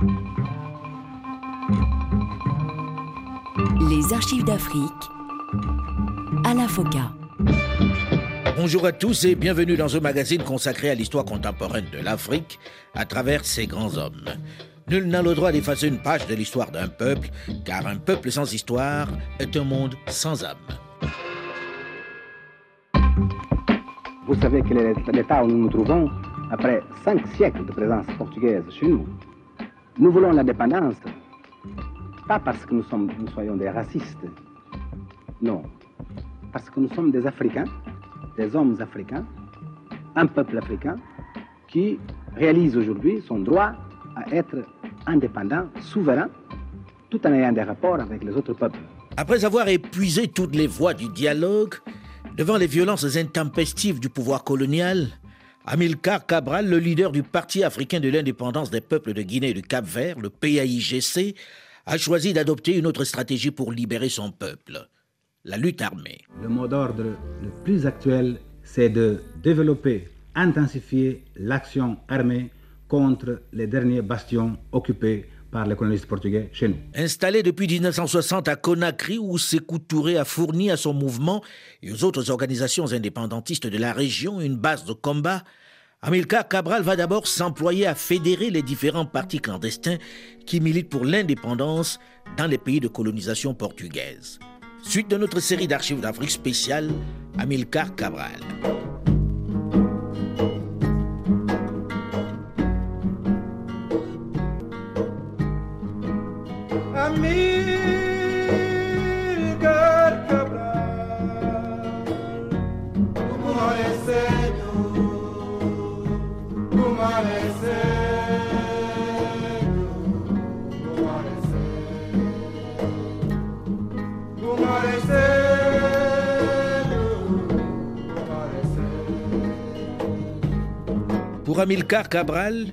Les archives d'Afrique à la FOCA. Bonjour à tous et bienvenue dans un magazine consacré à l'histoire contemporaine de l'Afrique à travers ses grands hommes. Nul n'a le droit d'effacer une page de l'histoire d'un peuple, car un peuple sans histoire est un monde sans âme. Vous savez quel est l'état où nous nous trouvons? Après cinq siècles de présence portugaise chez nous. Nous voulons l'indépendance, pas parce que nous, soyons des racistes, non, parce que nous sommes des Africains, des hommes africains, un peuple africain qui réalise aujourd'hui son droit à être indépendant, souverain, tout en ayant des rapports avec les autres peuples. Après avoir épuisé toutes les voies du dialogue, devant les violences intempestives du pouvoir colonial, Amilcar Cabral, le leader du Parti africain de l'indépendance des peuples de Guinée et du Cap-Vert, le PAIGC, a choisi d'adopter une autre stratégie pour libérer son peuple, la lutte armée. Le mot d'ordre le plus actuel, c'est de développer, intensifier l'action armée contre les derniers bastions occupés par les colonistes portugais. Installé depuis 1960 à Conakry, où Sékou Touré a fourni à son mouvement et aux autres organisations indépendantistes de la région une base de combat, Amilcar Cabral va d'abord s'employer à fédérer les différents partis clandestins qui militent pour l'indépendance dans les pays de colonisation portugaise. Suite de notre série d'archives d'Afrique spéciale, Amilcar Cabral. Pour Amilcar Cabral,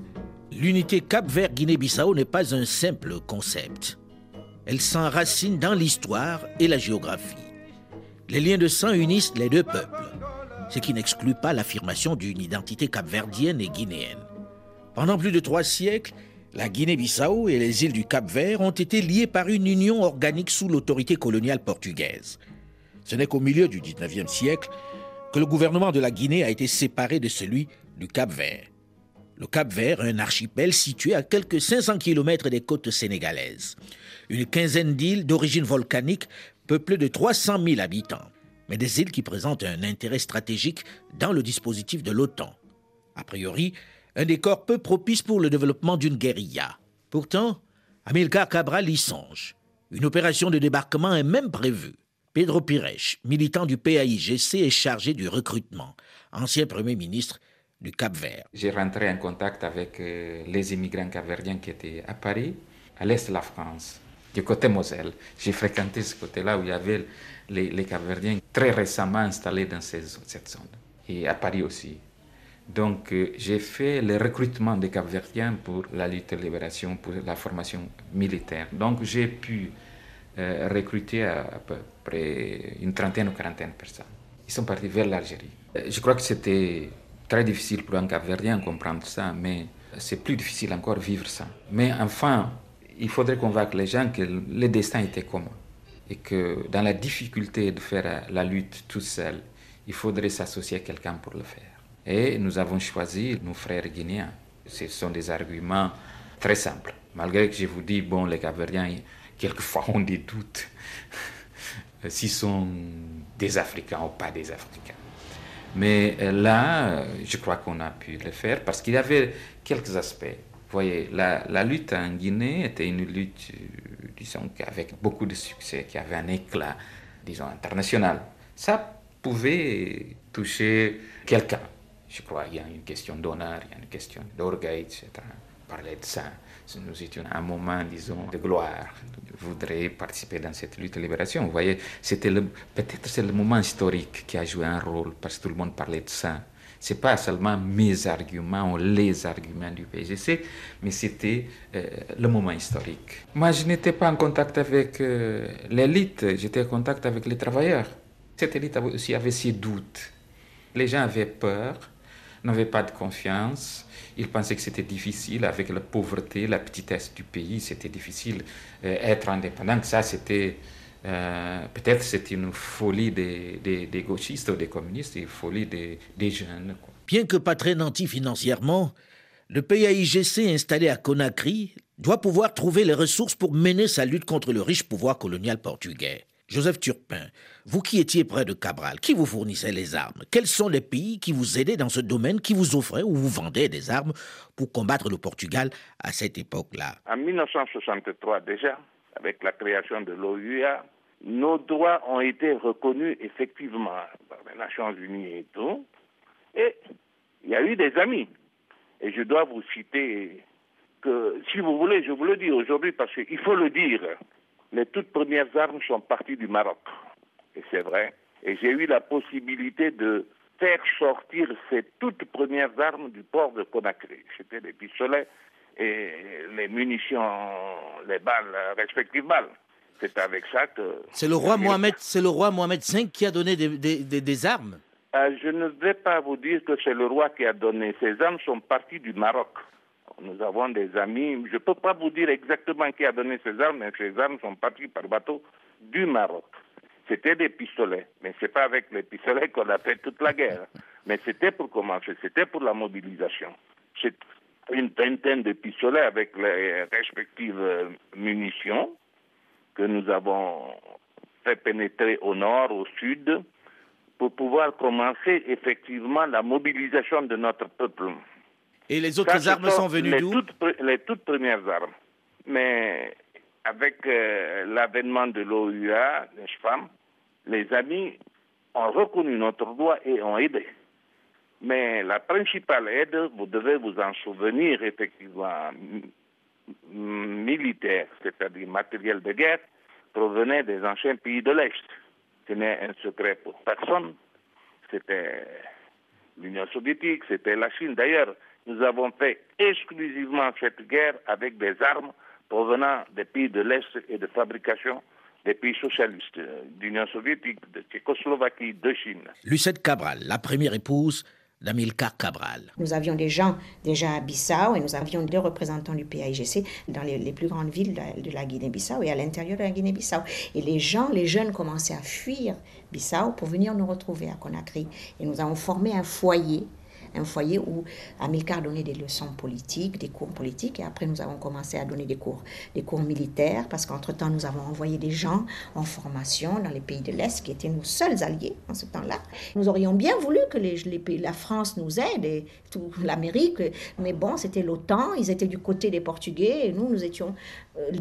l'unité Cap-Vert-Guinée-Bissau n'est pas un simple concept. Elle s'enracine dans l'histoire et la géographie. Les liens de sang unissent les deux peuples, ce qui n'exclut pas l'affirmation d'une identité capverdienne et guinéenne. Pendant plus de trois siècles, la Guinée-Bissau et les îles du Cap-Vert ont été liées par une union organique sous l'autorité coloniale portugaise. Ce n'est qu'au milieu du 19e siècle que le gouvernement de la Guinée a été séparé de celui du Cap-Vert. Le Cap-Vert, un archipel situé à quelques 500 km des côtes sénégalaises. Une quinzaine d'îles d'origine volcanique peuplées de 300 000 habitants, mais des îles qui présentent un intérêt stratégique dans le dispositif de l'OTAN. A priori, un décor peu propice pour le développement d'une guérilla. Pourtant, Amilcar Cabral y songe. Une opération de débarquement est même prévue. Pedro Pires, militant du PAIGC, est chargé du recrutement. Ancien Premier ministre, du Cap-Vert. J'ai rentré en contact avec euh, les immigrants capverdiens qui étaient à Paris, à l'est de la France, du côté Moselle. J'ai fréquenté ce côté-là où il y avait les, les Capverdiens très récemment installés dans cette zone, et à Paris aussi. Donc euh, j'ai fait le recrutement des Capverdiens pour la lutte de libération, pour la formation militaire. Donc j'ai pu euh, recruter à, à peu près une trentaine ou quarantaine de personnes. Ils sont partis vers l'Algérie. Je crois que c'était très difficile pour un Capverdien comprendre ça, mais c'est plus difficile encore vivre ça. Mais enfin, il faudrait convaincre les gens que le destin était commun et que dans la difficulté de faire la lutte tout seul, il faudrait s'associer à quelqu'un pour le faire. Et nous avons choisi nos frères guinéens. Ce sont des arguments très simples. Malgré que je vous dis, bon, les Capverdiens, quelquefois ont des doutes s'ils sont des Africains ou pas des Africains. Mais là, je crois qu'on a pu le faire parce qu'il y avait quelques aspects. Vous voyez, la, la lutte en Guinée était une lutte, euh, disons, avec beaucoup de succès, qui avait un éclat, disons, international. Ça pouvait toucher quelqu'un. Je crois qu'il y a une question d'honneur, il y a une question d'orgueil, etc. Parler de ça. Nous étions à un moment, disons, de gloire. Je voudrais participer dans cette lutte de libération. Vous voyez, c'était peut-être c'est le moment historique qui a joué un rôle parce que tout le monde parlait de ça. C'est pas seulement mes arguments ou les arguments du PGC, mais c'était euh, le moment historique. Moi, je n'étais pas en contact avec euh, l'élite, j'étais en contact avec les travailleurs. Cette élite aussi avait ses doutes. Les gens avaient peur n'avaient pas de confiance. Ils pensaient que c'était difficile avec la pauvreté, la petitesse du pays. C'était difficile euh, être indépendant. Ça, c'était euh, peut-être une folie des, gauchistes ou des communistes, une folie des, des jeunes. Bien que pas très nanti financièrement, le PAIGC installé à Conakry doit pouvoir trouver les ressources pour mener sa lutte contre le riche pouvoir colonial portugais. Joseph Turpin, vous qui étiez près de Cabral, qui vous fournissait les armes Quels sont les pays qui vous aidaient dans ce domaine, qui vous offraient ou vous vendaient des armes pour combattre le Portugal à cette époque-là? En 1963 déjà, avec la création de l'OUA, nos droits ont été reconnus effectivement par les Nations Unies et tout. Et il y a eu des amis. Et je dois vous citer que, si vous voulez, je vous le dis aujourd'hui parce qu'il faut le dire, les toutes premières armes sont parties du Maroc. Et c'est vrai. Et j'ai eu la possibilité de faire sortir ces toutes premières armes du port de Conakry. C'était des pistolets et les munitions, les balles, respectives balles. C'est avec ça que. C'est le roi Mohamed, c'est le roi Mohamed V qui a donné des, armes. Euh, je ne vais pas vous dire que c'est le roi qui a donné. Ces armes sont parties du Maroc. Nous avons des amis. Je ne peux pas vous dire exactement qui a donné ces armes, mais ces armes sont parties par bateau du Maroc. C'était des pistolets, mais c'est pas avec les pistolets qu'on a fait toute la guerre. Mais c'était pour commencer, c'était pour la mobilisation. C'est une vingtaine de pistolets avec les respectives euh, munitions que nous avons fait pénétrer au nord, au sud, pour pouvoir commencer effectivement la mobilisation de notre peuple. Et les autres armes sont, venues d'où Les toutes premières armes. Mais avec euh, l'avènement de l'OUA, n'est-ce pas, les amis ont reconnu notre droit et ont aidé. Mais la principale aide, vous devez vous en souvenir effectivement, militaire, c'est-à-dire matériel de guerre, provenait des anciens pays de l'Est. Ce n'est un secret pour personne. C'était l'Union soviétique, c'était la Chine. D'ailleurs, nous avons fait exclusivement cette guerre avec des armes provenant des pays de l'Est et de fabrication des pays socialistes, d'Union soviétique, de Tchécoslovaquie, de Chine. Lucette Cabral, la première épouse d'Amilcar Cabral. Nous avions des gens déjà à Bissau et nous avions deux représentants du PAIGC dans les, plus grandes villes de la, Guinée-Bissau et à l'intérieur de la Guinée-Bissau. Et les gens, les jeunes commençaient à fuir Bissau pour venir nous retrouver à Conakry. Et nous avons formé un foyer un foyer où Amilcar donnait des leçons politiques, des cours politiques, et après nous avons commencé à donner des cours, des cours militaires, parce qu'entre-temps nous avons envoyé des gens en formation dans les pays de l'Est, qui étaient nos seuls alliés en ce temps-là. Nous aurions bien voulu que les, la France nous aide, et l'Amérique, mais bon, c'était l'OTAN, ils étaient du côté des Portugais, et nous, nous étions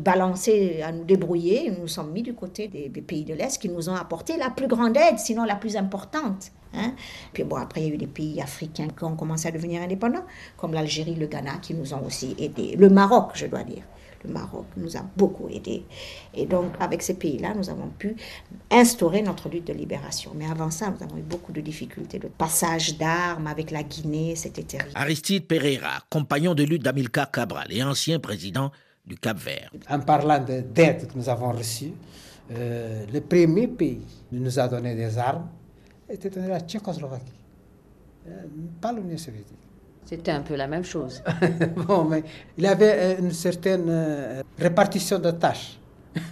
balancés à nous débrouiller, nous nous sommes mis du côté des pays de l'Est qui nous ont apporté la plus grande aide, sinon la plus importante. Hein. Puis bon, après, il y a eu des pays africains qui ont commencé à devenir indépendants, comme l'Algérie, le Ghana, qui nous ont aussi aidés. Le Maroc, je dois dire. Le Maroc nous a beaucoup aidés. Et donc, avec ces pays-là, nous avons pu instaurer notre lutte de libération. Mais avant ça, nous avons eu beaucoup de difficultés. Le passage d'armes avec la Guinée, c'était terrible. Aristide Pereira, compagnon de lutte d'Amilcar Cabral et ancien président du Cap-Vert. En parlant d'aide que nous avons reçue, euh, le premier pays nous a donné des armes était la Tchécoslovaquie, euh, pas l'Union soviétique. C'était un peu la même chose. bon, mais il y avait euh, une certaine répartition de tâches.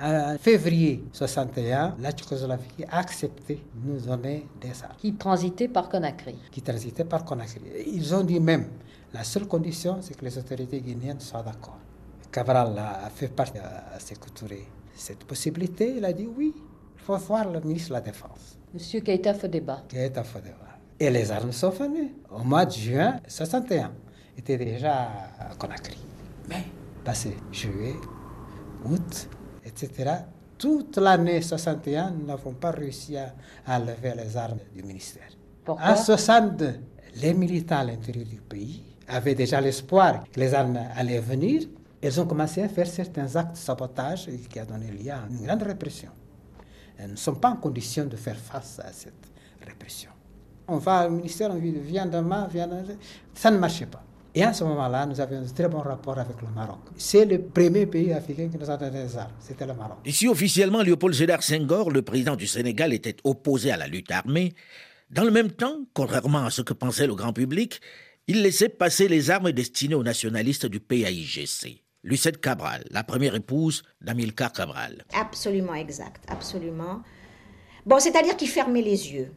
en février 61, la Tchécoslovaquie a accepté de nous donner des armes. Qui transitaient par Conakry. Qui transitaient par Conakry. Ils ont dit même, la seule condition, c'est que les autorités guinéennes soient d'accord. Cabral a fait partie à cette possibilité. Il a dit oui, il faut voir le ministre de la Défense. Monsieur Keita Fodeba. Keita Fodeba. Et les armes sont venues. Au mois de juin 61, était déjà à Conakry. Mais, passé juillet, août, etc., toute l'année 61, nous n'avons pas réussi à, lever les armes du ministère. Pourquoi? En 62, les militants à l'intérieur du pays avaient déjà l'espoir que les armes allaient venir. Ils ont commencé à faire certains actes de sabotage qui a donné lieu à une grande répression ne sont pas en condition de faire face à cette répression. On va au ministère, on dit viens demain, viens demain. Ça ne marchait pas. Et à ce moment-là, nous avions un très bon rapport avec le Maroc. C'est le premier pays africain qui nous a donné des armes. C'était le Maroc. Ici, officiellement, Léopold Sédar Senghor, le président du Sénégal, était opposé à la lutte armée. Dans le même temps, contrairement à ce que pensait le grand public, il laissait passer les armes destinées aux nationalistes du PAIGC. Lucette Cabral, la première épouse d'Amilcar Cabral. Absolument exact, absolument. Bon, c'est-à-dire qu'il fermait les yeux.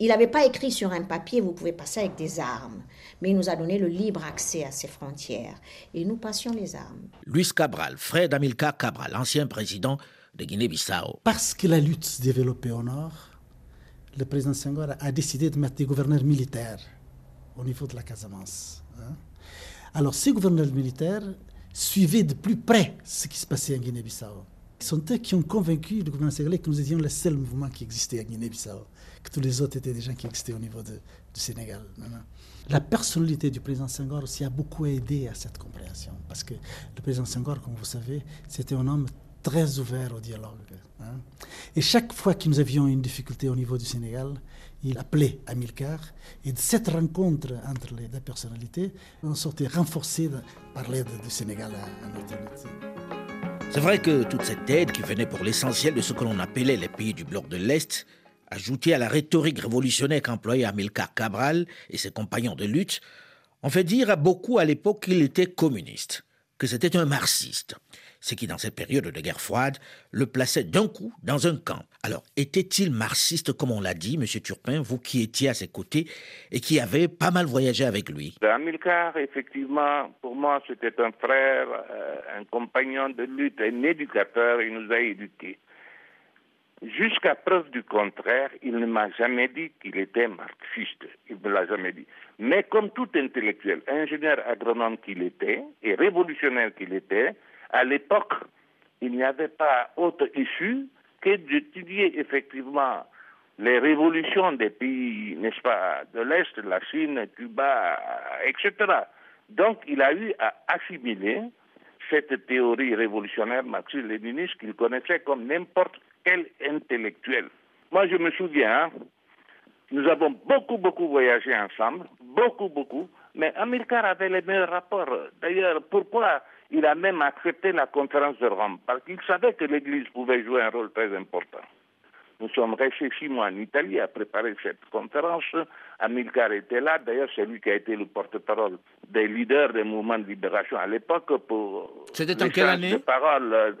Il n'avait pas écrit sur un papier, vous pouvez passer avec des armes, mais il nous a donné le libre accès à ses frontières. Et nous passions les armes. Luis Cabral, frère d'Amilcar Cabral, ancien président de Guinée-Bissau. Parce que la lutte se développait au nord, le président Senghor a décidé de mettre des gouverneurs militaires au niveau de la Casamance. Hein. Alors ces gouverneurs militaires suivaient de plus près ce qui se passait en Guinée-Bissau. Ce sont eux qui ont convaincu le gouvernement sénégalais que nous étions le seul mouvement qui existait à Guinée-Bissau, que tous les autres étaient des gens qui existaient au niveau du Sénégal. La personnalité du président Senghor aussi a beaucoup aidé à cette compréhension, parce que le président Senghor, comme vous savez, c'était un homme très ouvert au dialogue. Hein. Et chaque fois que nous avions une difficulté au niveau du Sénégal, il appelait Amilcar. Et de cette rencontre entre les deux personnalités, on sortait renforcé par l'aide du Sénégal à, notre. C'est vrai que toute cette aide qui venait pour l'essentiel de ce que l'on appelait les pays du bloc de l'Est, ajoutée à la rhétorique révolutionnaire qu'employait Amilcar Cabral et ses compagnons de lutte, on fait dire à beaucoup à l'époque qu'il était communiste, que c'était un marxiste ce qui, dans cette période de guerre froide, le plaçait d'un coup dans un camp. Alors, était-il marxiste, comme on l'a dit, M. Turpin, vous qui étiez à ses côtés et qui avez pas mal voyagé avec lui? Amilcar, effectivement, pour moi, c'était un frère, euh, un compagnon de lutte, un éducateur, il nous a éduqués. Jusqu'à preuve du contraire, il ne m'a jamais dit qu'il était marxiste. Il ne l'a jamais dit. Mais comme tout intellectuel, ingénieur agronome qu'il était et révolutionnaire qu'il était, à l'époque, il n'y avait pas autre issue que d'étudier effectivement les révolutions des pays, n'est-ce pas, de l'Est, la Chine, Cuba, etc. Donc, il a eu à assimiler cette théorie révolutionnaire marxiste-léniniste qu'il connaissait comme n'importe quel intellectuel. Moi, je me souviens, hein, nous avons beaucoup, beaucoup voyagé ensemble, beaucoup, beaucoup, mais Amilcar avait les meilleurs rapports. D'ailleurs, pourquoi il a même accepté la conférence de Rome parce qu'il savait que l'Église pouvait jouer un rôle très important. Nous sommes restés six mois en Italie à préparer cette conférence. Amilcar était là. D'ailleurs, c'est lui qui a été le porte-parole des leaders des mouvements de libération à l'époque pour C'était en quelle année de parole euh,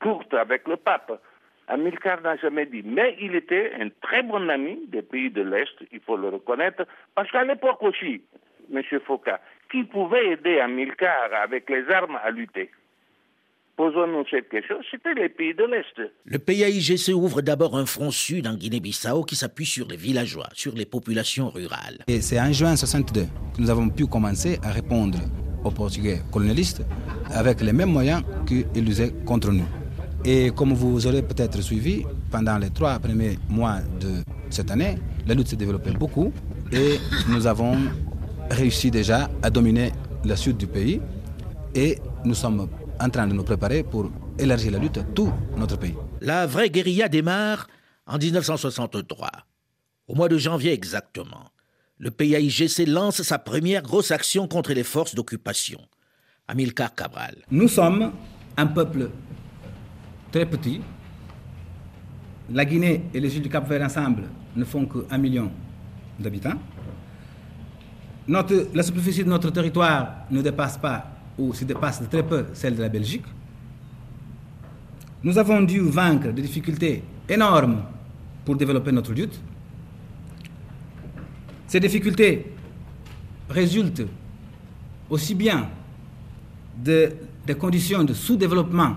courte avec le pape. Amilcar n'a jamais dit. Mais il était un très bon ami des pays de l'Est, il faut le reconnaître, parce qu'à l'époque aussi, M. Foucault, qui pouvait aider Amilcar avec les armes à lutter Posons-nous cette question, c'était les pays de l'Est. Le PAIGC ouvre d'abord un front sud en Guinée-Bissau qui s'appuie sur les villageois, sur les populations rurales. Et c'est en juin 62 que nous avons pu commencer à répondre aux Portugais colonialistes avec les mêmes moyens qu'ils usaient contre nous. Et comme vous aurez peut-être suivi, pendant les trois premiers mois de cette année, la lutte s'est développée beaucoup et nous avons réussi déjà à dominer le sud du pays et nous sommes en train de nous préparer pour élargir la lutte à tout notre pays. La vraie guérilla démarre en 1963. Au mois de janvier exactement, le PAIGC lance sa première grosse action contre les forces d'occupation. Amilcar Cabral. Nous sommes un peuple très petit. La Guinée et les îles du Cap-Vert ensemble ne font qu'un million d'habitants la superficie de notre territoire ne dépasse pas, ou se dépasse de très peu, celle de la Belgique. Nous avons dû vaincre des difficultés énormes pour développer notre lutte. Ces difficultés résultent aussi bien de, des conditions de sous-développement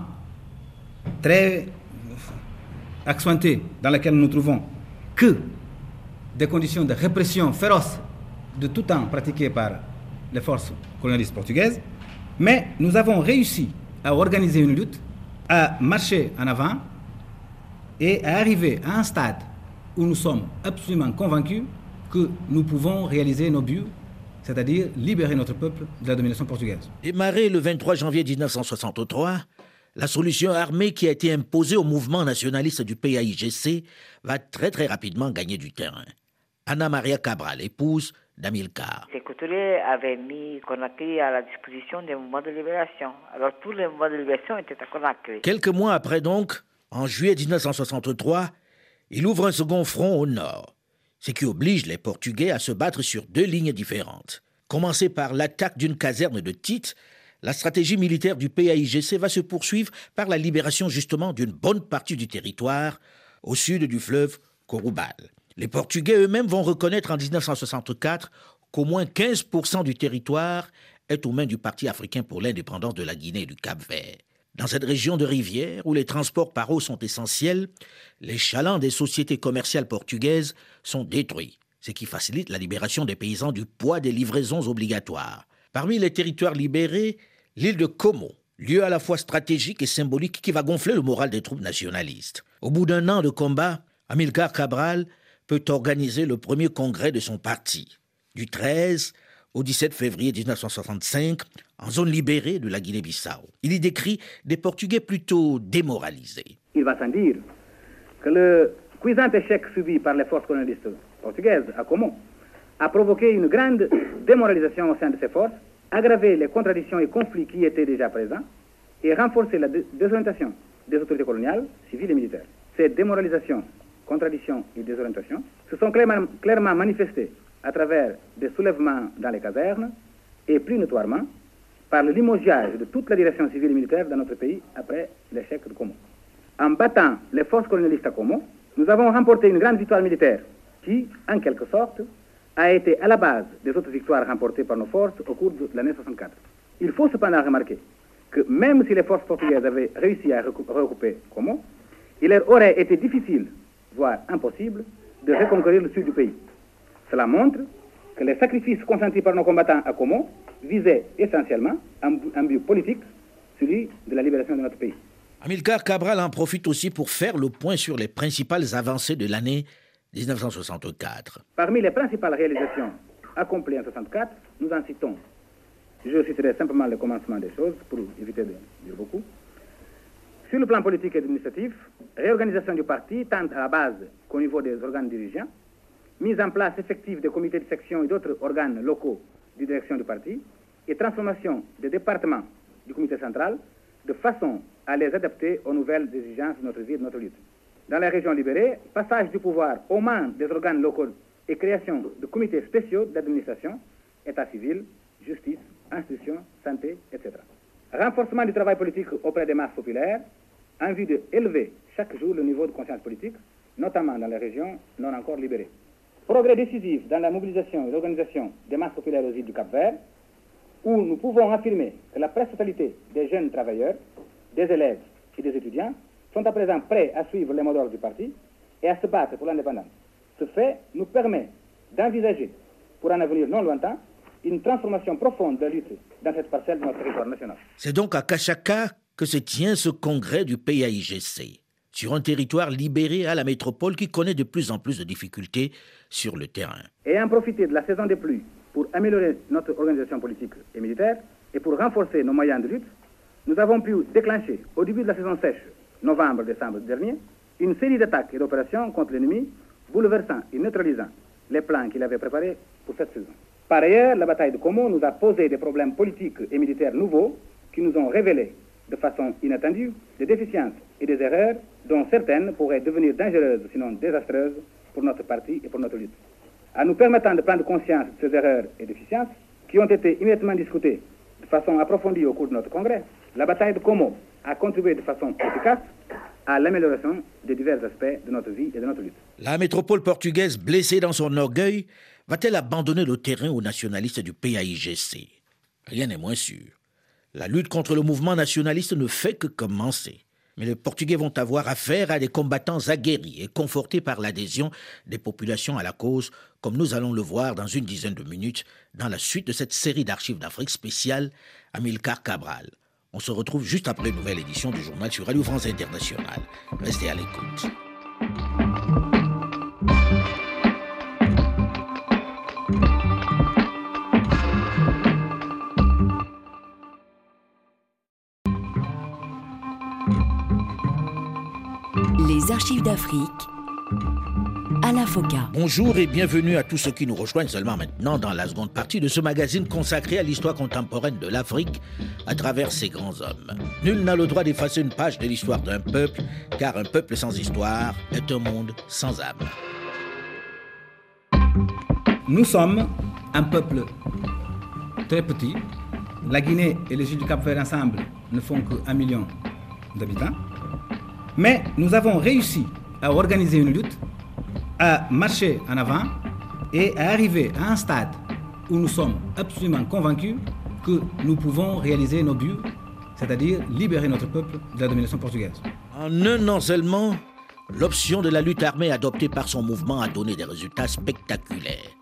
très accentuées dans lesquelles nous nous trouvons que des conditions de répression féroce de tout temps pratiqué par les forces colonialistes portugaises, mais nous avons réussi à organiser une lutte, à marcher en avant et à arriver à un stade où nous sommes absolument convaincus que nous pouvons réaliser nos buts, c'est-à-dire libérer notre peuple de la domination portugaise. Démarré le 23 janvier 1963, la solution armée qui a été imposée au mouvement nationaliste du PAIGC va très très rapidement gagner du terrain. Anna Maria Cabral, épouse d'Amilcar. Avaient mis Conakry à la disposition des mouvements de libération. Alors tous les mouvements de libération étaient à Conakry. Quelques mois après donc, en juillet 1963, il ouvre un second front au nord. ce qui oblige les Portugais à se battre sur deux lignes différentes. Commencé par l'attaque d'une caserne de Tite, la stratégie militaire du PAIGC va se poursuivre par la libération justement d'une bonne partie du territoire au sud du fleuve Corubal. Les Portugais eux-mêmes vont reconnaître en 1964 qu'au moins 15% du territoire est aux mains du Parti africain pour l'indépendance de la Guinée et du Cap-Vert. Dans cette région de rivière où les transports par eau sont essentiels, les chalands des sociétés commerciales portugaises sont détruits, ce qui facilite la libération des paysans du poids des livraisons obligatoires. Parmi les territoires libérés, l'île de Como, lieu à la fois stratégique et symbolique qui va gonfler le moral des troupes nationalistes. Au bout d'un an de combat, Amilcar Cabral peut organiser le premier congrès de son parti. Du 13 au 17 février 1965, en zone libérée de la Guinée-Bissau. Il y décrit des Portugais plutôt démoralisés. Il va sans dire que le cuisant échec subi par les forces colonialistes portugaises à Como a provoqué une grande démoralisation au sein de ces forces, aggravé les contradictions et conflits qui étaient déjà présents et renforcé la désorientation des autorités coloniales, civiles et militaires. Ces démoralisations, contradictions et désorientations se sont clairement, manifestées à travers des soulèvements dans les casernes et plus notoirement par le limogeage de toute la direction civile et militaire dans notre pays après l'échec de Como. En battant les forces colonialistes à Como, nous avons remporté une grande victoire militaire qui, en quelque sorte, a été à la base des autres victoires remportées par nos forces au cours de l'année 64. Il faut cependant remarquer que même si les forces portugaises avaient réussi à regrouper Como, il leur aurait été difficile, voire impossible, de reconquérir le sud du pays. Cela montre que les sacrifices consentis par nos combattants à Como visaient essentiellement un, but politique, celui de la libération de notre pays. Amilcar Cabral en profite aussi pour faire le point sur les principales avancées de l'année 1964. Parmi les principales réalisations accomplies en 1964, nous en citons. Je citerai simplement le commencement des choses pour éviter de dire beaucoup. Sur le plan politique et administratif, réorganisation du parti tant à la base qu'au niveau des organes dirigeants, mise en place effective des comités de section et d'autres organes locaux de direction du parti, et transformation des départements du comité central de façon à les adapter aux nouvelles exigences de notre vie et de notre lutte. Dans les régions libérées, passage du pouvoir aux mains des organes locaux et création de comités spéciaux d'administration, état civil, justice, institutions, santé, etc. Renforcement du travail politique auprès des masses populaires en vue d'élever chaque jour le niveau de conscience politique, notamment dans les régions non encore libérées. Progrès décisif dans la mobilisation et l'organisation des masses populaires aux îles du Cap-Vert, où nous pouvons affirmer que la presque totalité des jeunes travailleurs, des élèves et des étudiants sont à présent prêts à suivre les modèles du parti et à se battre pour l'indépendance. Ce fait nous permet d'envisager, pour un avenir non lointain, une transformation profonde de la lutte dans cette parcelle de notre territoire national. C'est donc à Kachaka que se tient ce congrès du PAIGC sur un territoire libéré à la métropole qui connaît de plus en plus de difficultés sur le terrain. Et en profiter de la saison des pluies pour améliorer notre organisation politique et militaire et pour renforcer nos moyens de lutte, nous avons pu déclencher au début de la saison sèche, novembre-décembre dernier, une série d'attaques et d'opérations contre l'ennemi, bouleversant et neutralisant les plans qu'il avait préparés pour cette saison. Par ailleurs, la bataille de Como nous a posé des problèmes politiques et militaires nouveaux qui nous ont révélé de façon inattendue des déficiences et des erreurs dont certaines pourraient devenir dangereuses, sinon désastreuses, pour notre parti et pour notre lutte. En nous permettant de prendre conscience de ces erreurs et déficiences, qui ont été immédiatement discutées de façon approfondie au cours de notre congrès, la bataille de Como a contribué de façon efficace à l'amélioration des divers aspects de notre vie et de notre lutte. La métropole portugaise, blessée dans son orgueil, va-t-elle abandonner le terrain aux nationalistes du PAIGC Rien n'est moins sûr. La lutte contre le mouvement nationaliste ne fait que commencer. Mais les Portugais vont avoir affaire à des combattants aguerris et confortés par l'adhésion des populations à la cause, comme nous allons le voir dans une dizaine de minutes dans la suite de cette série d'archives d'Afrique spéciale Amilcar Cabral. On se retrouve juste après une nouvelle édition du journal sur Radio France Internationale. Restez à l'écoute. Les archives d'Afrique à la FOCA. Bonjour et bienvenue à tous ceux qui nous rejoignent seulement maintenant dans la seconde partie de ce magazine consacré à l'histoire contemporaine de l'Afrique à travers ses grands hommes. Nul n'a le droit d'effacer une page de l'histoire d'un peuple, car un peuple sans histoire est un monde sans âme. Nous sommes un peuple très petit. La Guinée et les îles du Cap-Vert ensemble ne font qu'un million d'habitants. Mais nous avons réussi à organiser une lutte, à marcher en avant et à arriver à un stade où nous sommes absolument convaincus que nous pouvons réaliser nos buts, c'est-à-dire libérer notre peuple de la domination portugaise. En un an seulement, l'option de la lutte armée adoptée par son mouvement a donné des résultats spectaculaires.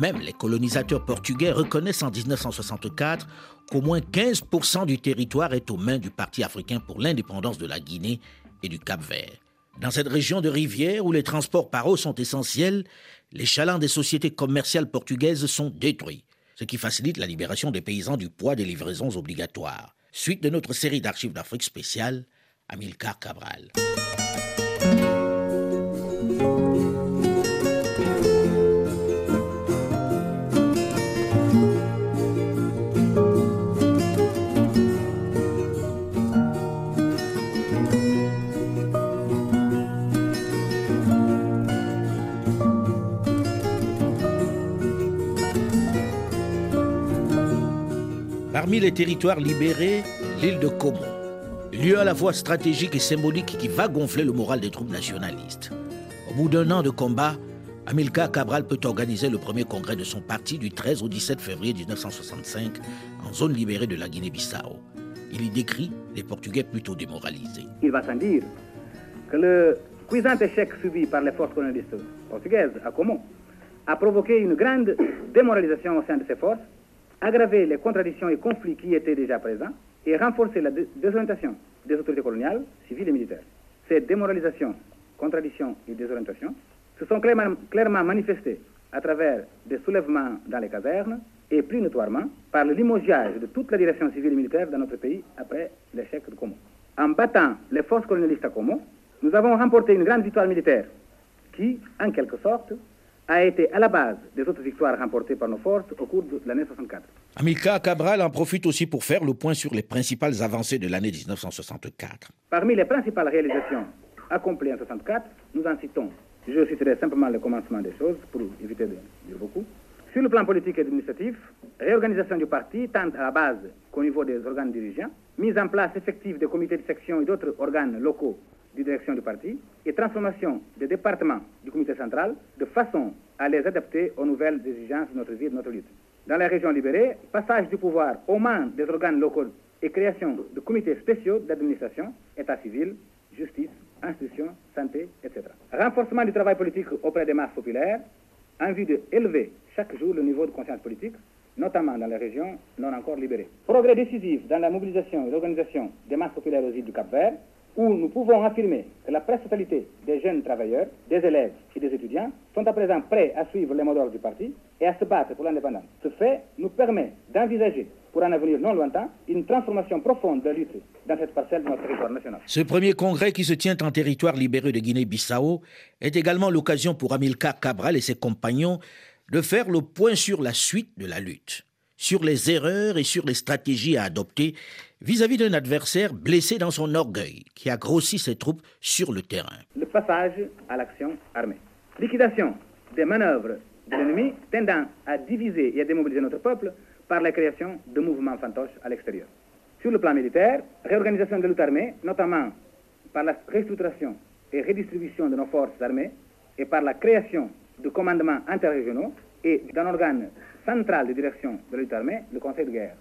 Même les colonisateurs portugais reconnaissent en 1964 qu'au moins 15% du territoire est aux mains du Parti africain pour l'indépendance de la Guinée et du Cap-Vert. Dans cette région de rivière où les transports par eau sont essentiels, les chalands des sociétés commerciales portugaises sont détruits, ce qui facilite la libération des paysans du poids des livraisons obligatoires. Suite de notre série d'archives d'Afrique spéciale, Amilcar Cabral. Parmi les territoires libérés, l'île de Como, lieu à la fois stratégique et symbolique qui va gonfler le moral des troupes nationalistes. Au bout d'un an de combat, Amilcar Cabral peut organiser le premier congrès de son parti du 13 au 17 février 1965 en zone libérée de la Guinée-Bissau. Il y décrit les Portugais plutôt démoralisés. Il va sans dire que le cuisant échec subi par les forces colonialistes portugaises à Como a provoqué une grande démoralisation au sein de ces forces aggraver les contradictions et conflits qui étaient déjà présents et renforcer la désorientation des autorités coloniales, civiles et militaires. Ces démoralisations, contradictions et désorientations se sont clairement, manifestées à travers des soulèvements dans les casernes et plus notoirement par le limogeage de toute la direction civile et militaire dans notre pays après l'échec de Como. En battant les forces colonialistes à Como, nous avons remporté une grande victoire militaire qui, en quelque sorte, a été à la base des autres victoires remportées par nos forces au cours de l'année 64. Amilcar Cabral en profite aussi pour faire le point sur les principales avancées de l'année 1964. Parmi les principales réalisations accomplies en 64, nous en citons, je citerai simplement le commencement des choses pour éviter de dire beaucoup. Sur le plan politique et administratif, réorganisation du parti tant à la base qu'au niveau des organes dirigeants, mise en place effective des comités de section et d'autres organes locaux de direction du parti et transformation des départements du comité central de façon à les adapter aux nouvelles exigences de notre vie et de notre lutte. Dans les régions libérées, passage du pouvoir aux mains des organes locaux et création de comités spéciaux d'administration, état civil, justice, institution, santé, etc. Renforcement du travail politique auprès des masses populaires en vue d'élever chaque jour le niveau de conscience politique, notamment dans les régions non encore libérées. Progrès décisif dans la mobilisation et l'organisation des masses populaires aux îles du Cap-Vert, où nous pouvons affirmer que la presque totalité des jeunes travailleurs, des élèves et des étudiants sont à présent prêts à suivre les mots d'ordre du parti et à se battre pour l'indépendance. Ce fait nous permet d'envisager, pour un avenir non lointain, une transformation profonde de lutte dans cette parcelle de notre territoire national. Ce premier congrès qui se tient en territoire libéré de Guinée-Bissau est également l'occasion pour Amilcar Cabral et ses compagnons de faire le point sur la suite de la lutte, sur les erreurs et sur les stratégies à adopter vis-à-vis d'un adversaire blessé dans son orgueil, qui a grossi ses troupes sur le terrain. Le passage à l'action armée. Liquidation des manœuvres de l'ennemi tendant à diviser et à démobiliser notre peuple par la création de mouvements fantoches à l'extérieur. Sur le plan militaire, réorganisation de la lutte armée, notamment par la restructuration et redistribution de nos forces armées et par la création de commandements interrégionaux et d'un organe central de direction de la lutte armée, le Conseil de guerre.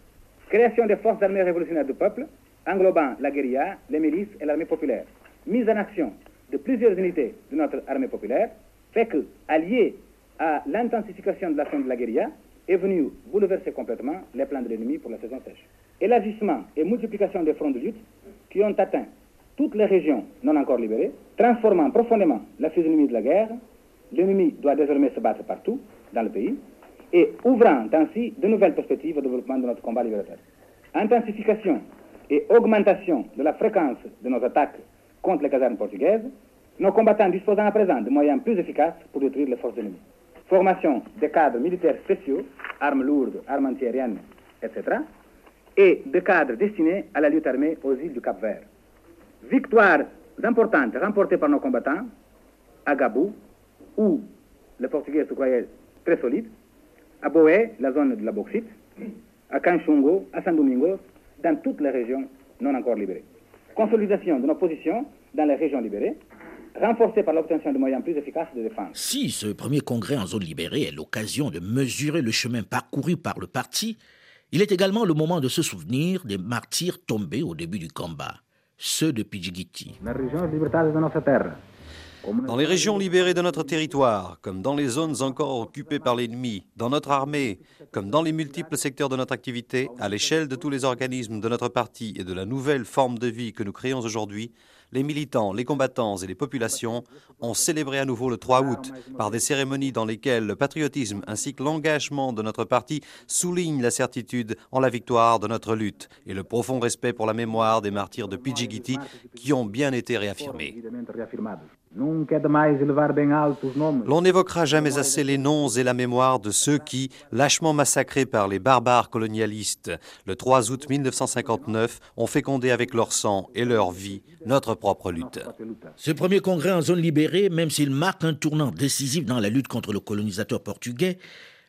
Création des forces armées révolutionnaires du peuple, englobant la guérilla, les milices et l'armée populaire. Mise en action de plusieurs unités de notre armée populaire, fait que, allié à l'intensification de l'action de la guérilla, est venu bouleverser complètement les plans de l'ennemi pour la saison sèche. Élargissement et multiplication des fronts de lutte qui ont atteint toutes les régions non encore libérées, transformant profondément la physionomie de la guerre. L'ennemi doit désormais se battre partout dans le pays et ouvrant ainsi de nouvelles perspectives au développement de notre combat libérateur. Intensification et augmentation de la fréquence de nos attaques contre les casernes portugaises, nos combattants disposant à présent de moyens plus efficaces pour détruire les forces ennemies. Formation des cadres militaires spéciaux, armes lourdes, armes antiaériennes, etc. et de cadres destinés à la lutte armée aux îles du Cap-Vert. Victoires importantes remportées par nos combattants à Gabou, où les Portugais se croyaient très solides. À Boé, la zone de la bauxite, à Canchungo, à San Domingo, dans toutes les régions non encore libérées. Consolidation de nos positions dans les régions libérées, renforcée par l'obtention de moyens plus efficaces de défense. Si ce premier congrès en zone libérée est l'occasion de mesurer le chemin parcouru par le parti, il est également le moment de se souvenir des martyrs tombés au début du combat, ceux de Pidjigiti. Les régions libérales de notre terre. Dans les régions libérées de notre territoire, comme dans les zones encore occupées par l'ennemi, dans notre armée, comme dans les multiples secteurs de notre activité, à l'échelle de tous les organismes de notre parti et de la nouvelle forme de vie que nous créons aujourd'hui, les militants, les combattants et les populations ont célébré à nouveau le 3 août par des cérémonies dans lesquelles le patriotisme ainsi que l'engagement de notre parti soulignent la certitude en la victoire de notre lutte et le profond respect pour la mémoire des martyrs de Pidjigiti qui ont bien été réaffirmés. L'on n'évoquera jamais assez les noms et la mémoire de ceux qui, lâchement massacrés par les barbares colonialistes, le 3 août 1959, ont fécondé avec leur sang et leur vie notre propre lutte. Ce premier congrès en zone libérée, même s'il marque un tournant décisif dans la lutte contre le colonisateur portugais,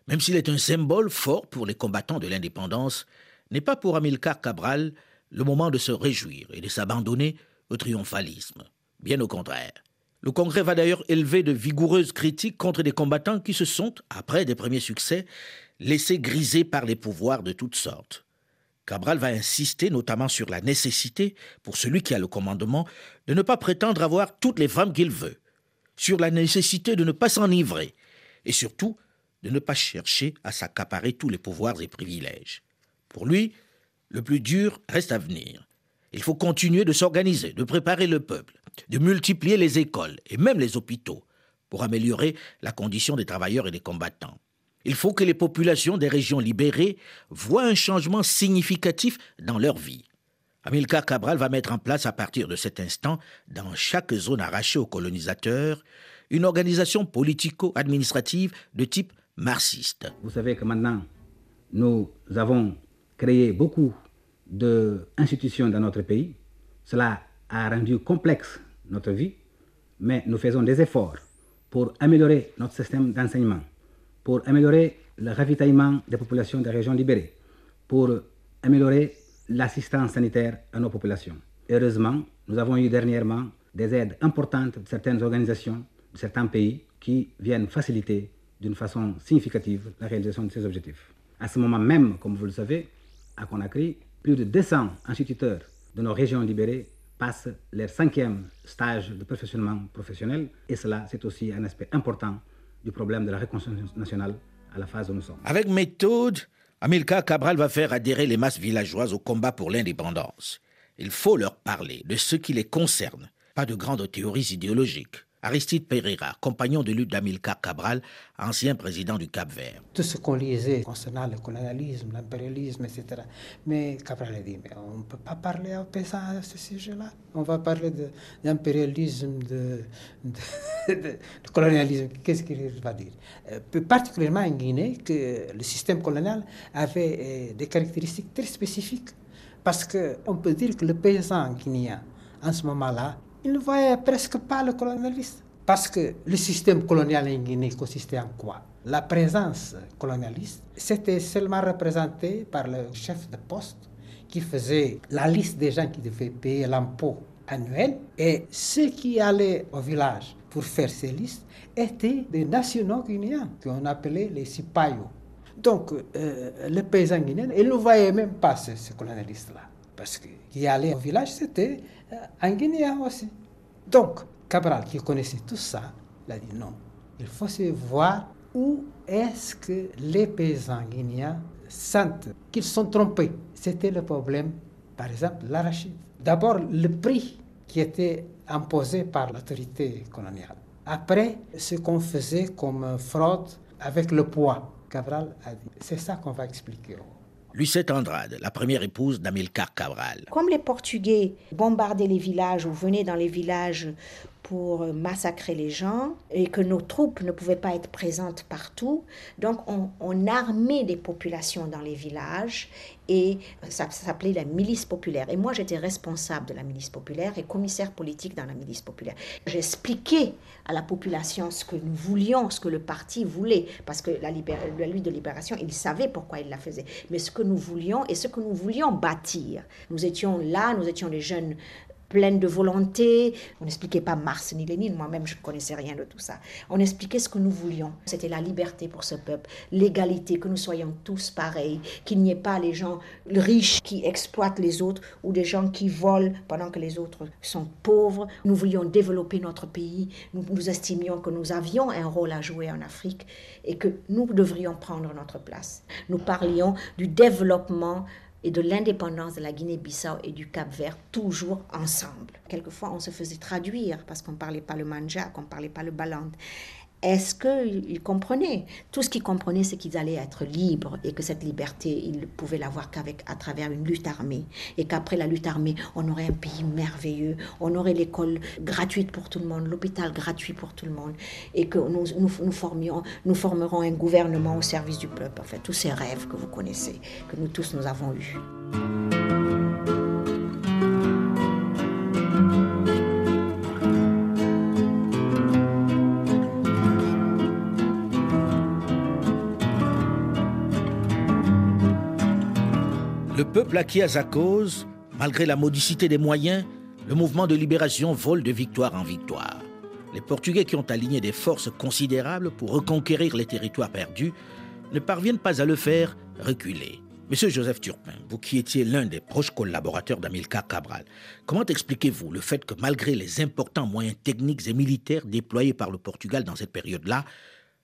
même s'il est un symbole fort pour les combattants de l'indépendance, n'est pas pour Amilcar Cabral le moment de se réjouir et de s'abandonner au triomphalisme. Bien au contraire. Le Congrès va d'ailleurs élever de vigoureuses critiques contre des combattants qui se sont, après des premiers succès, laissés griser par les pouvoirs de toutes sortes. Cabral va insister notamment sur la nécessité, pour celui qui a le commandement, de ne pas prétendre avoir toutes les femmes qu'il veut, sur la nécessité de ne pas s'enivrer, et surtout de ne pas chercher à s'accaparer tous les pouvoirs et privilèges. Pour lui, le plus dur reste à venir. Il faut continuer de s'organiser, de préparer le peuple, de multiplier les écoles et même les hôpitaux pour améliorer la condition des travailleurs et des combattants. Il faut que les populations des régions libérées voient un changement significatif dans leur vie. Amilcar Cabral va mettre en place à partir de cet instant, dans chaque zone arrachée aux colonisateurs, une organisation politico-administrative de type marxiste. Vous savez que maintenant, nous avons créé beaucoup d'institutions dans notre pays. Cela a rendu complexe notre vie, mais nous faisons des efforts pour améliorer notre système d'enseignement, pour améliorer le ravitaillement des populations des régions libérées, pour améliorer l'assistance sanitaire à nos populations. Heureusement, nous avons eu dernièrement des aides importantes de certaines organisations, de certains pays, qui viennent faciliter d'une façon significative la réalisation de ces objectifs. À ce moment même, comme vous le savez, à Conakry, plus de 200 instituteurs de nos régions libérées passent leur cinquième stage de perfectionnement professionnel. Et cela, c'est aussi un aspect important du problème de la réconciliation nationale à la phase où nous sommes. Avec méthode, Amilcar Cabral va faire adhérer les masses villageoises au combat pour l'indépendance. Il faut leur parler de ce qui les concerne, pas de grandes théories idéologiques. Aristide Pereira, compagnon de lutte d'Amilcar Cabral, ancien président du Cap-Vert. Tout ce qu'on lisait concernant le colonialisme, l'impérialisme, etc. Mais Cabral a dit, mais on ne peut pas parler aux paysans à ce sujet-là. On va parler d'impérialisme, de, de, colonialisme. Qu'est-ce qu'il va dire? Euh, Particulièrement en Guinée, que le système colonial avait euh, des caractéristiques très spécifiques. Parce qu'on peut dire que le paysan guinéen, en ce moment-là, il ne voyait presque pas le colonialiste. Parce que le système colonial en Guinée consistait en quoi? La présence colonialiste, c'était seulement représenté par le chef de poste qui faisait la liste des gens qui devaient payer l'impôt annuel. Et ceux qui allaient au village pour faire ces listes étaient des nationaux guinéens, qu'on appelait les cipayos. Donc, euh, les paysans guinéens, ils ne voyaient même pas ces, ces colonialistes-là. Parce que qui allait au village, c'était un Guinéen aussi. Donc, Cabral, qui connaissait tout ça, il a dit non, il faut se voir où est-ce que les paysans guinéens sentent qu'ils sont trompés. C'était le problème, par exemple, l'arachide. D'abord, le prix qui était imposé par l'autorité coloniale. Après, ce qu'on faisait comme fraude avec le poids. Cabral a dit, c'est ça qu'on va expliquer. Lucette Andrade, la première épouse d'Amilcar Cabral. Comme les Portugais bombardaient les villages ou venaient dans les villages pour massacrer les gens et que nos troupes ne pouvaient pas être présentes partout. Donc on, armait des populations dans les villages et ça, s'appelait la milice populaire. Et moi, j'étais responsable de la milice populaire et commissaire politique dans la milice populaire. J'expliquais à la population ce que nous voulions, ce que le parti voulait, parce que la, la lutte de libération, il savait pourquoi il la faisait, mais ce que nous voulions et ce que nous voulions bâtir. Nous étions là, nous étions des jeunes pleine de volonté. On n'expliquait pas Mars ni Lénine, moi-même je ne connaissais rien de tout ça. On expliquait ce que nous voulions. C'était la liberté pour ce peuple, l'égalité, que nous soyons tous pareils, qu'il n'y ait pas les gens riches qui exploitent les autres ou des gens qui volent pendant que les autres sont pauvres. Nous voulions développer notre pays. Nous, nous estimions que nous avions un rôle à jouer en Afrique et que nous devrions prendre notre place. Nous parlions du développement et de l'indépendance de la Guinée-Bissau et du Cap-Vert, toujours ensemble. Quelquefois, on se faisait traduire parce qu'on ne parlait pas le manja, qu'on ne parlait pas le baland. Est-ce qu'ils comprenaient Tout ce qu'ils comprenaient, c'est qu'ils allaient être libres et que cette liberté, ils pouvaient l'avoir qu'avec à travers une lutte armée. Et qu'après la lutte armée, on aurait un pays merveilleux, on aurait l'école gratuite pour tout le monde, l'hôpital gratuit pour tout le monde, et que nous, nous, nous, formions, nous formerons un gouvernement au service du peuple. En fait, tous ces rêves que vous connaissez, que nous tous nous avons eus. Le peuple acquiert sa cause, malgré la modicité des moyens, le mouvement de libération vole de victoire en victoire. Les Portugais qui ont aligné des forces considérables pour reconquérir les territoires perdus ne parviennent pas à le faire reculer. Monsieur Joseph Turpin, vous qui étiez l'un des proches collaborateurs d'Amilcar Cabral, comment expliquez-vous le fait que malgré les importants moyens techniques et militaires déployés par le Portugal dans cette période-là,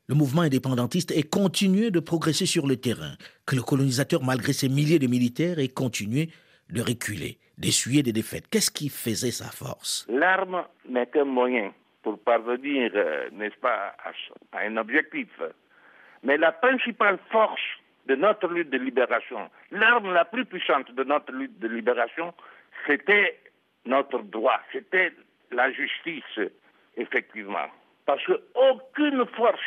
le mouvement indépendantiste ait continué de progresser sur le terrain, que le colonisateur, malgré ses milliers de militaires, ait continué de reculer, d'essuyer des défaites. Qu'est-ce qui faisait sa force? L'arme n'est qu'un moyen pour parvenir, euh, n'est-ce pas, à, à un objectif. Mais la principale force de notre lutte de libération, l'arme la plus puissante de notre lutte de libération, c'était notre droit, c'était la justice, effectivement. Parce qu'aucune force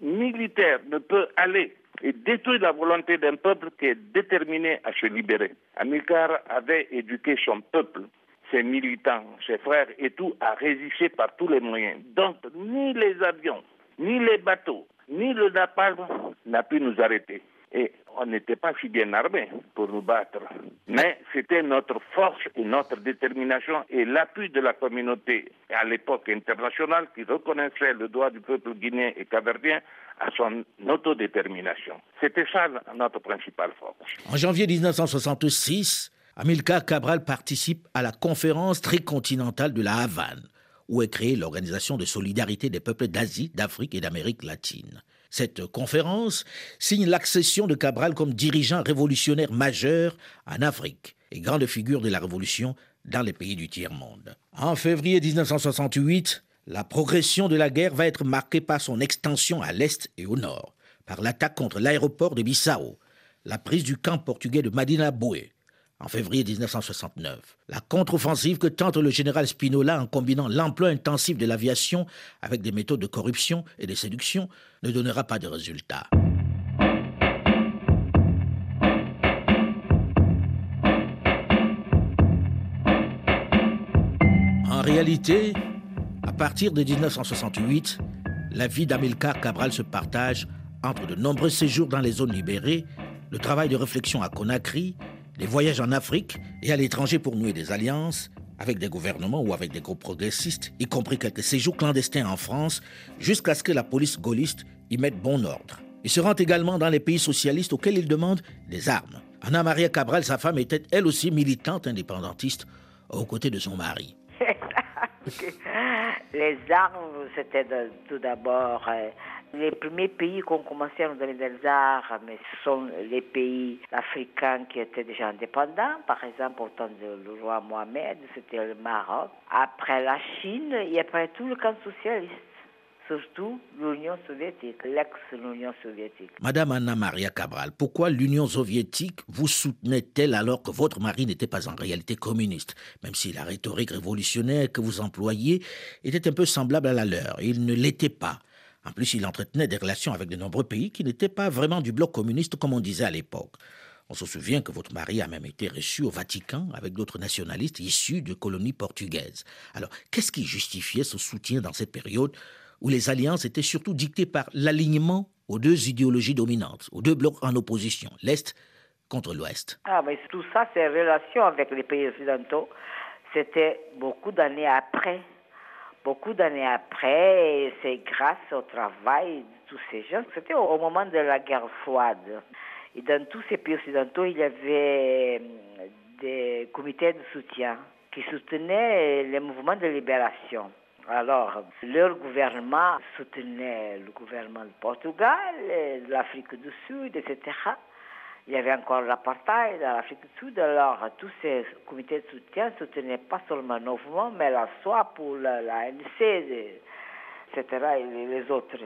militaire ne peut aller et détruire la volonté d'un peuple qui est déterminé à se libérer. Amilcar avait éduqué son peuple, ses militants, ses frères et tout, à résister par tous les moyens. Donc, ni les avions, ni les bateaux, ni le napalm n'a pu nous arrêter. Et on n'était pas si bien armés pour nous battre. Mais c'était notre force et notre détermination et l'appui de la communauté à l'époque internationale qui reconnaissait le droit du peuple guinéen et capverdien à son autodétermination. C'était ça notre principale force. En janvier 1966, Amilcar Cabral participe à la conférence tricontinentale de la Havane, où est créée l'Organisation de solidarité des peuples d'Asie, d'Afrique et d'Amérique latine. Cette conférence signe l'accession de Cabral comme dirigeant révolutionnaire majeur en Afrique et grande figure de la révolution dans les pays du tiers-monde. En février 1968, la progression de la guerre va être marquée par son extension à l'est et au nord, par l'attaque contre l'aéroport de Bissau, la prise du camp portugais de Madina Boué, en février 1969. La contre-offensive que tente le général Spinola en combinant l'emploi intensif de l'aviation avec des méthodes de corruption et de séduction ne donnera pas de résultat. En réalité, à partir de 1968, la vie d'Amilcar Cabral se partage entre de nombreux séjours dans les zones libérées, le travail de réflexion à Conakry des voyages en Afrique et à l'étranger pour nouer des alliances avec des gouvernements ou avec des groupes progressistes, y compris quelques séjours clandestins en France, jusqu'à ce que la police gaulliste y mette bon ordre. Il se rend également dans les pays socialistes auxquels il demande des armes. Anna Maria Cabral, sa femme, était elle aussi militante indépendantiste aux côtés de son mari. Les armes, c'était tout d'abord euh, les premiers pays qui ont commencé à nous donner des armes, ce sont les pays africains qui étaient déjà indépendants. Par exemple, au temps du roi Mohamed, c'était le Maroc. Après la Chine et après tout le camp socialiste. surtout l'Union soviétique, l'ex-Union soviétique. Madame Anna Maria Cabral, pourquoi l'Union soviétique vous soutenait-elle alors que votre mari n'était pas en réalité communiste, même si la rhétorique révolutionnaire que vous employiez était un peu semblable à la leur Il ne l'était pas. En plus, il entretenait des relations avec de nombreux pays qui n'étaient pas vraiment du bloc communiste comme on disait à l'époque. On se souvient que votre mari a même été reçu au Vatican avec d'autres nationalistes issus de colonies portugaises. Alors, qu'est-ce qui justifiait ce soutien dans cette période où les alliances étaient surtout dictées par l'alignement aux deux idéologies dominantes, aux deux blocs en opposition, l'Est contre l'Ouest? Ah, mais tout ça, ces relations avec les pays occidentaux, c'était beaucoup d'années après. Beaucoup d'années après, c'est grâce au travail de tous ces gens. C'était au moment de la guerre froide. Et dans tous ces pays occidentaux, il y avait euh, des comités de soutien qui soutenaient les mouvements de libération. Alors, leur gouvernement soutenait le gouvernement du Portugal, de l'Afrique du Sud, etc. Il y avait encore l'apartheid dans l'Afrique du Sud, alors tous ces comités de soutien soutenaient pas seulement nos mouvements, mais la SOA pour la, la etc. et les autres.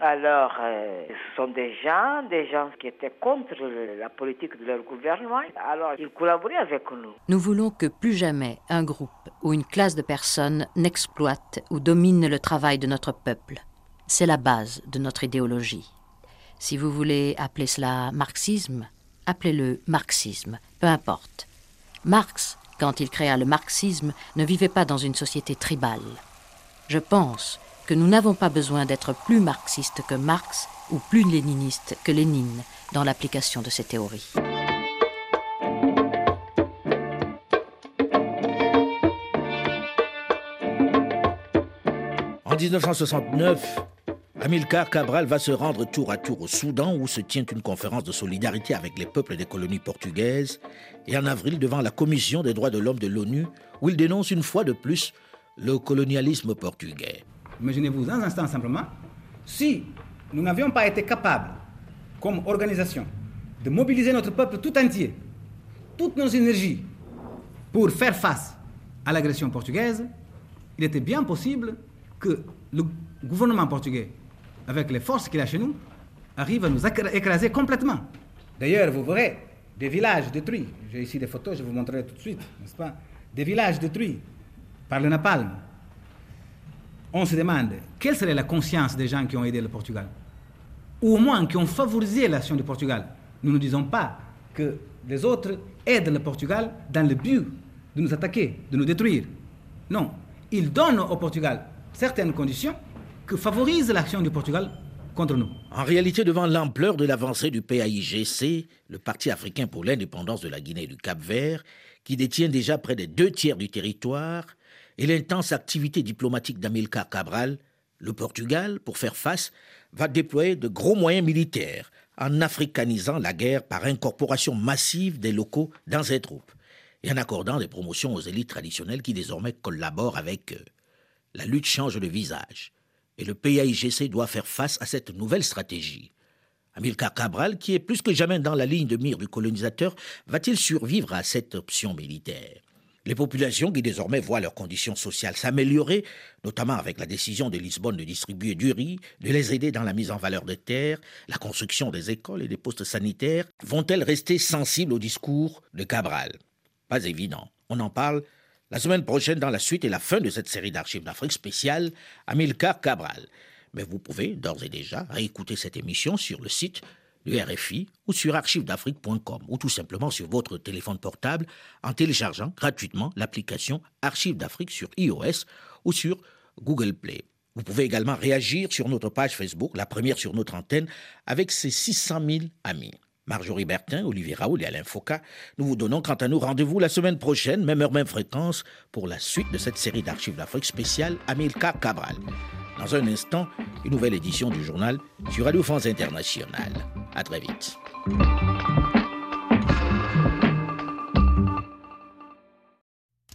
Alors, euh, ce sont des gens, des gens qui étaient contre la politique de leur gouvernement. Alors, ils collaboraient avec nous. Nous voulons que plus jamais un groupe ou une classe de personnes n'exploite ou domine le travail de notre peuple. C'est la base de notre idéologie. Si vous voulez appeler cela marxisme, appelez-le marxisme, peu importe. Marx, quand il créa le marxisme, ne vivait pas dans une société tribale. Je pense que nous n'avons pas besoin d'être plus marxistes que Marx ou plus léninistes que Lénine dans l'application de ces théories. En 1969, Amilcar Cabral va se rendre tour à tour au Soudan où se tient une conférence de solidarité avec les peuples des colonies portugaises et en avril devant la Commission des droits de l'homme de l'ONU où il dénonce une fois de plus le colonialisme portugais. Imaginez-vous un instant simplement, si nous n'avions pas été capables, comme organisation, de mobiliser notre peuple tout entier, toutes nos énergies, pour faire face à l'agression portugaise, il était bien possible que le gouvernement portugais, avec les forces qu'il a chez nous, arrive à nous écraser complètement. D'ailleurs, vous verrez des villages détruits. J'ai ici des photos, je vous montrerai tout de suite, n'est-ce pas? Des villages détruits par le napalm, on se demande quelle serait la conscience des gens qui ont aidé le Portugal, ou au moins qui ont favorisé l'action du Portugal? Nous ne disons pas que les autres aident le Portugal dans le but de nous attaquer, de nous détruire. Non, ils donnent au Portugal certaines conditions que favorisent l'action du Portugal contre nous. En réalité, devant l'ampleur de l'avancée du PAIGC, le Parti africain pour l'indépendance de la Guinée et du Cap-Vert, qui détient déjà près des deux tiers du territoire, et l'intense activité diplomatique d'Amilcar Cabral, le Portugal, pour faire face, va déployer de gros moyens militaires en africanisant la guerre par incorporation massive des locaux dans ses troupes et en accordant des promotions aux élites traditionnelles qui désormais collaborent avec eux. La lutte change de visage et le PAIGC doit faire face à cette nouvelle stratégie. Amilcar Cabral, qui est plus que jamais dans la ligne de mire du colonisateur, va-t-il survivre à cette option militaire? Les populations qui désormais voient leurs conditions sociales s'améliorer, notamment avec la décision de Lisbonne de distribuer du riz, de les aider dans la mise en valeur des terres, la construction des écoles et des postes sanitaires, vont-elles rester sensibles au discours de Cabral? Pas évident. On en parle la semaine prochaine dans la suite et la fin de cette série d'archives d'Afrique spéciale Amilcar Cabral. Mais vous pouvez d'ores et déjà réécouter cette émission sur le site du RFI ou sur archivedafrique.com ou tout simplement sur votre téléphone portable en téléchargeant gratuitement l'application Archives d'Afrique sur iOS ou sur Google Play. Vous pouvez également réagir sur notre page Facebook, la première sur notre antenne, avec ses 600 000 amis. Marjorie Bertin, Olivier Raoul et Alain Foucault, nous vous donnons quant à nous rendez-vous la semaine prochaine, même heure, même fréquence, pour la suite de cette série d'archives d'Afrique spéciale Amilcar Cabral. Dans un instant, une nouvelle édition du journal sur Radio France Internationale. À très vite.